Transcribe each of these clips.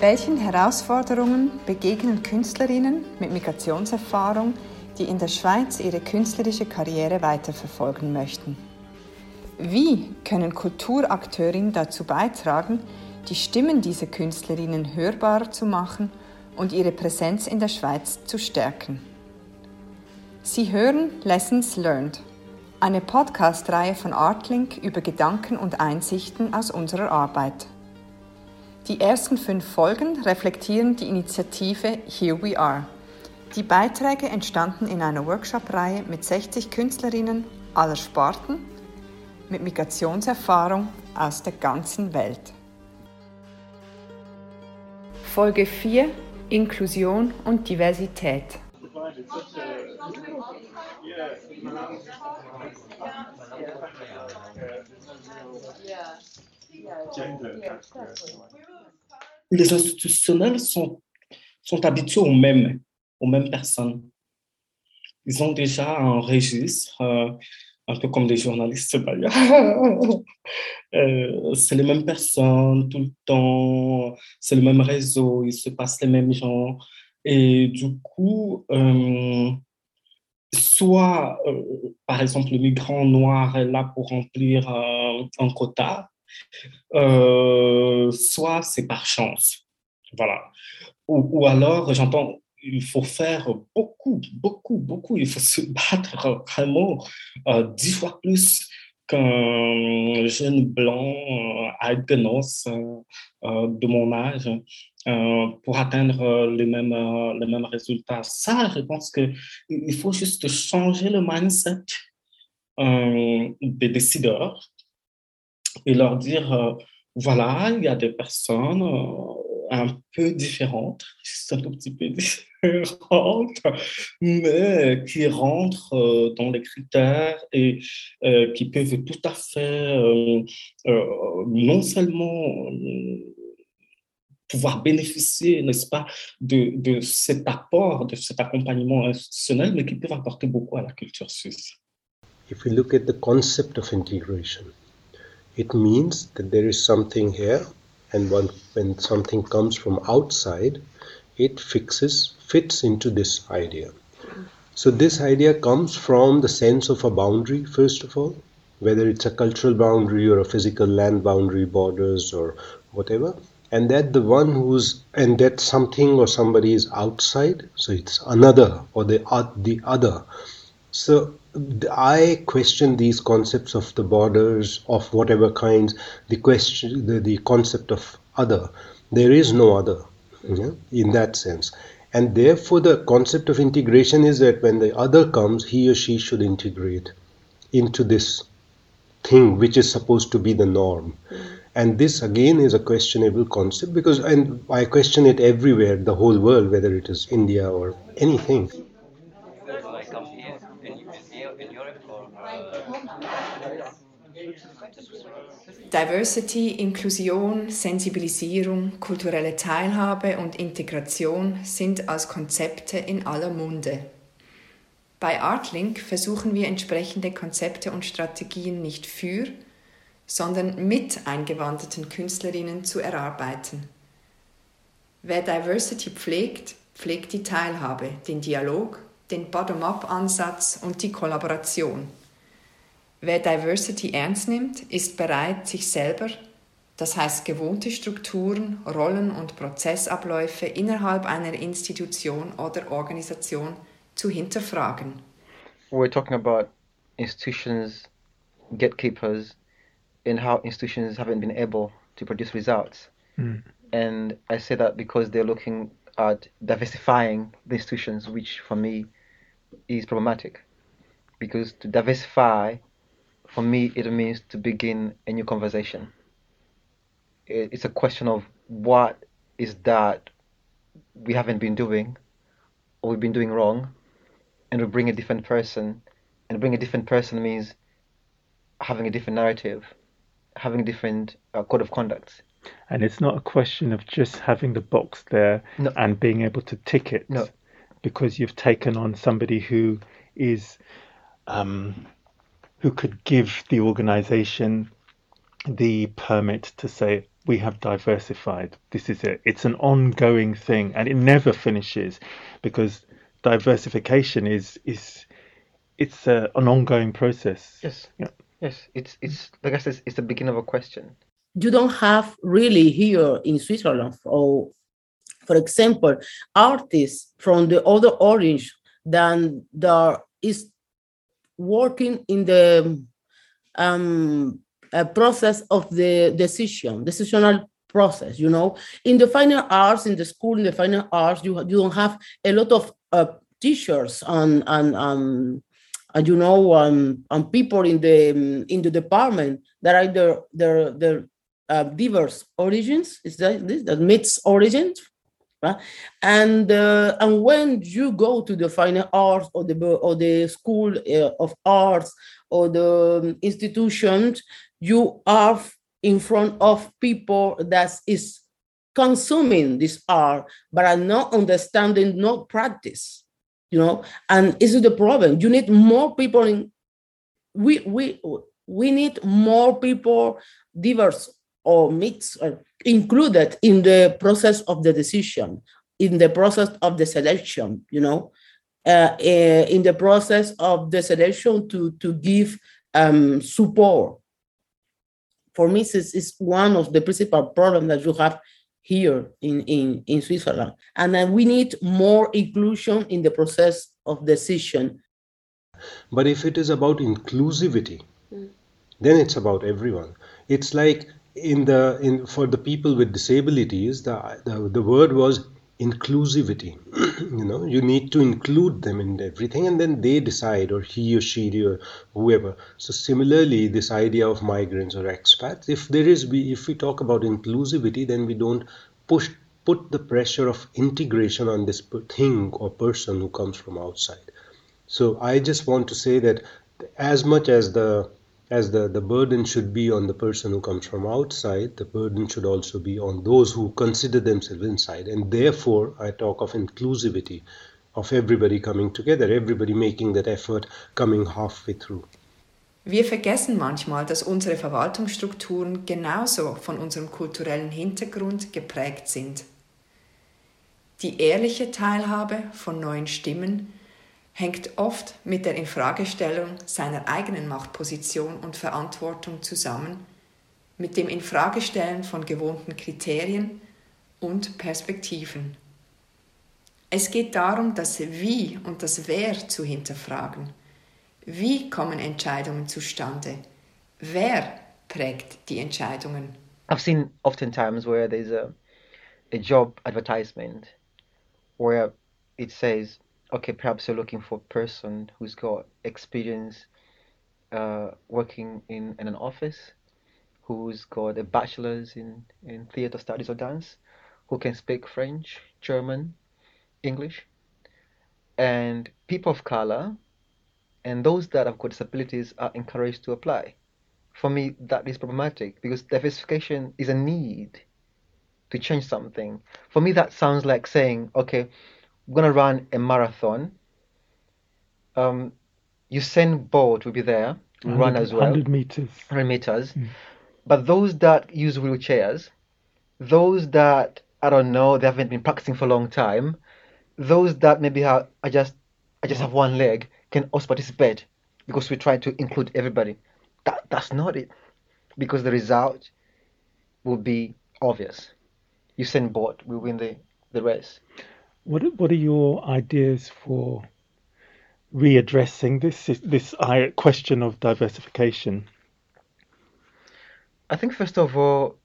Welchen Herausforderungen begegnen Künstlerinnen mit Migrationserfahrung, die in der Schweiz ihre künstlerische Karriere weiterverfolgen möchten? Wie können Kulturakteurinnen dazu beitragen, die Stimmen dieser Künstlerinnen hörbarer zu machen und ihre Präsenz in der Schweiz zu stärken? Sie hören Lessons Learned, eine Podcast-Reihe von Artlink über Gedanken und Einsichten aus unserer Arbeit. Die ersten fünf Folgen reflektieren die Initiative Here We Are. Die Beiträge entstanden in einer Workshop-Reihe mit 60 Künstlerinnen aller Sparten mit Migrationserfahrung aus der ganzen Welt. Folge 4 Inklusion und Diversität. Les institutionnels sont, habitués aux mêmes, aux mêmes personnes. Ils ont déjà un registre, euh, un peu comme les journalistes euh, c'est les mêmes personnes tout le temps, c'est le même réseau, il se passe les mêmes gens. Et du coup, euh, soit, par exemple, le migrant noir est là pour remplir un quota, euh, soit c'est par chance. Voilà. Ou, alors, j'entends, il faut faire beaucoup, beaucoup, beaucoup. Il faut se battre vraiment euh, dix fois plus qu'un jeune blanc euh, albinos euh, de mon âge pour atteindre les mêmes, les mêmes résultats. Ça, je pense qu'il faut juste changer le mindset des décideurs et leur dire, euh, voilà, il y a des personnes euh, un peu différentes, juste un tout petit peu différentes, mais qui rentrent euh, dans les critères et qui peuvent tout à fait non seulement pouvoir bénéficier, n'est-ce pas, de, cet apport, de cet accompagnement institutionnel, mais qui peuvent apporter beaucoup à la culture suisse. If look at the concept of integration, it means that there is something here, and when, when something comes from outside, it fixes, fits into this idea. So, this idea comes from the sense of a boundary, first of all, whether it's a cultural boundary or a physical land boundary, borders, or whatever. And that the one who's, and that something or somebody is outside, so it's another or the, uh, the other. So, I question these concepts of the borders of whatever kinds, the question, the, the concept of other. There is no other you know, in that sense. And therefore, the concept of integration is that when the other comes, he or she should integrate into this thing which is supposed to be the norm. Mm-hmm. And this again is a questionable concept because, and I question it everywhere, the whole world, whether it is India or anything. Diversity, Inklusion, Sensibilisierung, kulturelle Teilhabe und Integration sind als Konzepte in aller Munde. Bei Artlink versuchen wir entsprechende Konzepte und Strategien nicht für, sondern mit eingewanderten Künstlerinnen zu erarbeiten. Wer Diversity pflegt, pflegt die Teilhabe, den Dialog, den Bottom-up-Ansatz und die Kollaboration. Wer Diversity ernst nimmt, ist bereit, sich selber, das heißt gewohnte Strukturen, Rollen und Prozessabläufe innerhalb einer Institution oder Organisation zu hinterfragen. We're talking about institutions, gatekeepers, and how institutions haven't been able to produce results. And I say that because they're looking at diversifying the institutions, which for me is problematic. Because to diversify, for me, it means to begin a new conversation. It's a question of what is that we haven't been doing or we've been doing wrong, and we bring a different person. And bring a different person means having a different narrative, having a different uh, code of conduct. And it's not a question of just having the box there No. and being able to tick it No. because you've taken on somebody who is um, who could give the organization the permit to say we have diversified. This is it. It's an ongoing thing, and it never finishes, because diversification is is it's a, an ongoing process. Yes. Yeah. Yes. It's it's like I said, it's the beginning of a question. You don't have really here in Switzerland, or for example, artists from the other orange than there is working in the um, process of the decision, decisional process. You know, in the final arts, in the school, in the final arts, you you don't have a lot of uh, teachers and and um, and you know um, and people in the um, in the department that are their their their uh, diverse origins. Is that this that mixed origins? Right? And uh, and when you go to the fine arts or the or the school uh, of arts or the um, institutions, you are in front of people that is consuming this art but are not understanding, not practice. You know, and this is the problem. You need more people in. We we we need more people, diverse or mixed, or included in the process of the decision, in the process of the selection. You know, uh, uh, in the process of the selection to to give um, support. For me, this is one of the principal problems that you have here in, in, in Switzerland. And then we need more inclusion in the process of decision. But if it is about inclusivity, mm. then it's about everyone. It's like in the in for the people with disabilities, the the, the word was inclusivity. You know you need to include them in everything and then they decide or he or she or whoever. So similarly this idea of migrants or expats if there is we if we talk about inclusivity then we don't push put the pressure of integration on this thing or person who comes from outside. So i just want to say that as much as the as the, the burden should be on the person who comes from outside, the burden should also be on those who consider themselves inside. And therefore, I talk of inclusivity, of everybody coming together, everybody making that effort, coming halfway through. Wir vergessen manchmal, dass unsere Verwaltungsstrukturen genauso von unserem kulturellen Hintergrund geprägt sind. Die ehrliche Teilhabe von neuen Stimmen hängt oft mit der Infragestellung seiner eigenen Machtposition und Verantwortung zusammen, mit dem Infragestellen von gewohnten Kriterien und Perspektiven. Es geht darum, das Wie und das Wer zu hinterfragen. Wie kommen Entscheidungen zustande? Wer prägt die Entscheidungen? I've seen oftentimes where there's a, a job advertisement where it says okay, perhaps you're looking for a person who's got experience uh, working in, in an office, who's got a bachelor's in, in theater studies or dance, who can speak French, German, English, and people of color and those that have got disabilities are encouraged to apply. For me, that is problematic because diversification is a need to change something. For me, that sounds like saying, okay, going to run a marathon. Um, Usain Bolt will be there run as well. 100 meters. 100 meters. Mm. But those that use wheelchairs, those that, I don't know, they haven't been practicing for a long time, those that maybe have, I just, I just have one leg, can also participate because we try to include everybody. That, that's not it. Because the result will be obvious. Usain Bolt will win the, the race. What what are your ideas for readdressing this this question of diversification? I think first of all,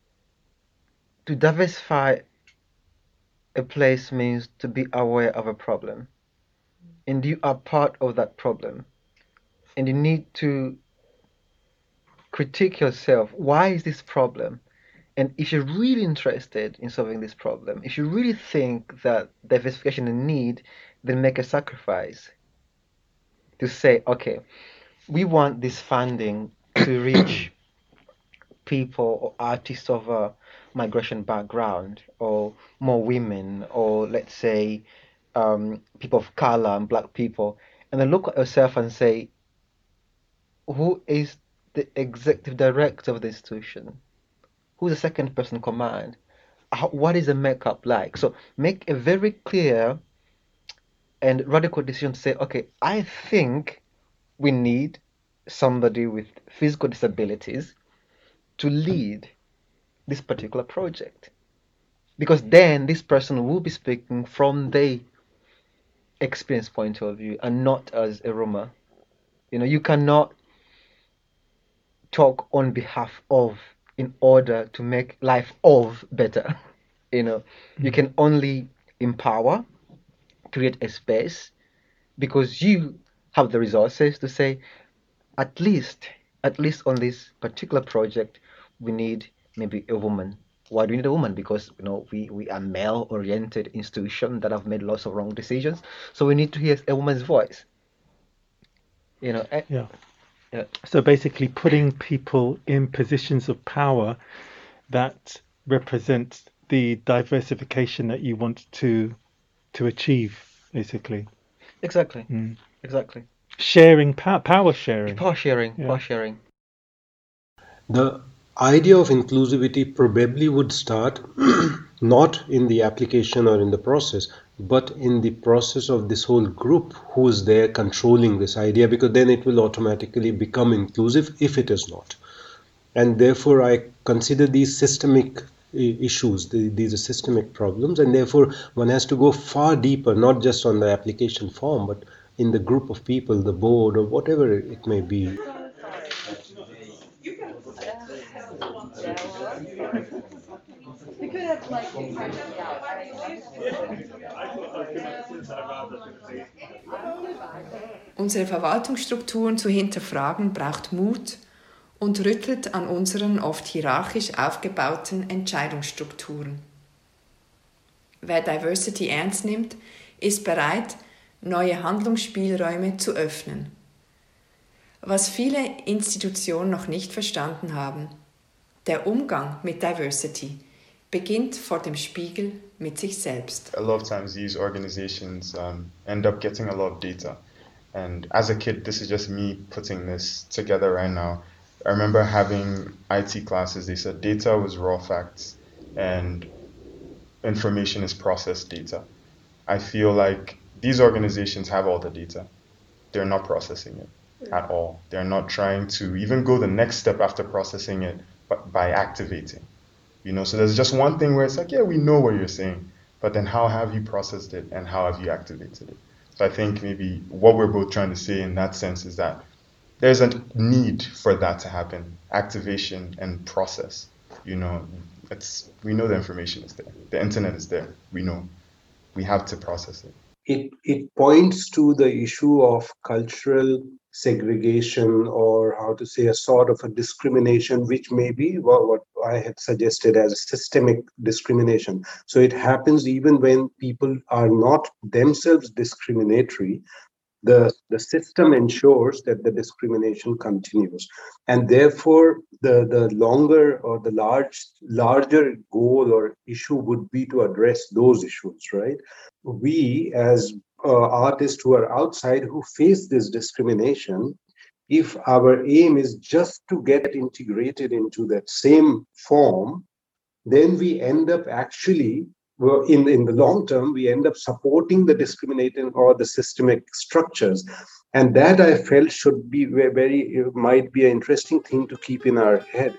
to diversify a place means to be aware of a problem, and you are part of that problem, and you need to critique yourself. Why is this problem? And if you're really interested in solving this problem, if you really think that diversification is need, then make a sacrifice to say, okay, we want this funding to reach people or artists of a migration background, or more women, or let's say um, people of color and black people, and then look at yourself and say, who is the executive director of the institution? Who's the second person command, how, what is the makeup like? So make a very clear and radical decision to say, okay, I think we need somebody with physical disabilities to lead this particular project. Because then this person will be speaking from their experience point of view and not as a Roma. You know, you cannot talk on behalf of in order to make life of better. you know, mm-hmm. you can only empower, create a space because you have the resources to say, at least, at least on this particular project, we need maybe a woman. Why do we need a woman? Because you know we, we are male-oriented institution that have made lots of wrong decisions. So we need to hear a woman's voice. You know. Yeah. Yeah. So basically, putting people in positions of power that represent the diversification that you want to to achieve, basically. Exactly. Mm. Exactly. Sharing power, power sharing. Power sharing. Yeah. Power sharing. The idea of inclusivity probably would start not in the application or in the process, but in the process of this whole group who is there controlling this idea, because then it will automatically become inclusive if it is not. And therefore, I consider these systemic issues these are systemic problems and therefore one has to go far deeper not just on the application form but in the group of people the board or whatever it may be Unsere Verwaltungsstrukturen zu hinterfragen braucht Mut und rüttelt an unseren oft hierarchisch aufgebauten Entscheidungsstrukturen. Wer Diversity ernst nimmt, ist bereit, neue Handlungsspielräume zu öffnen. Was viele Institutionen noch nicht verstanden haben, der Umgang mit Diversity beginnt vor dem Spiegel mit sich selbst. A lot of times these organizations um, end up getting a lot of data. And as a kid, this is just me putting this together right now. I remember having IT classes, they said data was raw facts and information is processed data. I feel like these organizations have all the data. They're not processing it at all. They're not trying to even go the next step after processing it but by activating. You know, so there's just one thing where it's like, yeah, we know what you're saying, but then how have you processed it and how have you activated it? So I think maybe what we're both trying to say in that sense is that there's a need for that to happen, activation and process. You know, it's we know the information is there. The internet is there. We know. We have to process it. It it points to the issue of cultural segregation or how to say a sort of a discrimination which may be what, what i had suggested as systemic discrimination. So it happens even when people are not themselves discriminatory the, the system ensures that the discrimination continues. And therefore the, the longer or the large larger goal or issue would be to address those issues right? We as uh, artists who are outside who face this discrimination if our aim is just to get integrated into that same form then we end up actually in, in the long term we end up supporting the discriminating or the systemic structures. And that i felt should be very might be an interesting thing to keep in our head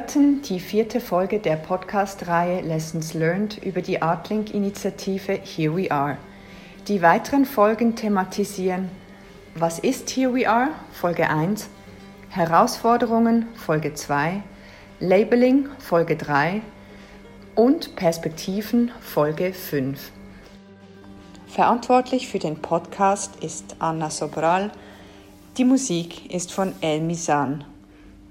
hörten die vierte Folge der Podcast-Reihe Lessons Learned über die Artlink-Initiative Here We Are. Die weiteren Folgen thematisieren Was ist Here We Are? Folge 1, Herausforderungen Folge 2, Labeling Folge 3 und Perspektiven Folge 5. Verantwortlich für den Podcast ist Anna Sobral. Die Musik ist von El Misan.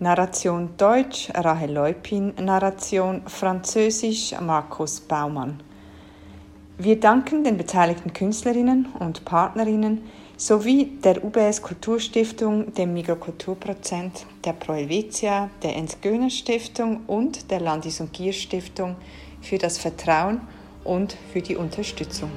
Narration Deutsch Rahel Leupin, Narration Französisch Markus Baumann. Wir danken den beteiligten Künstlerinnen und Partnerinnen, sowie der UBS Kulturstiftung, dem Mikrokulturprozent, der Pro Helvetia, der Ernst-Göhner Stiftung und der Landis- und Gier Stiftung für das Vertrauen und für die Unterstützung.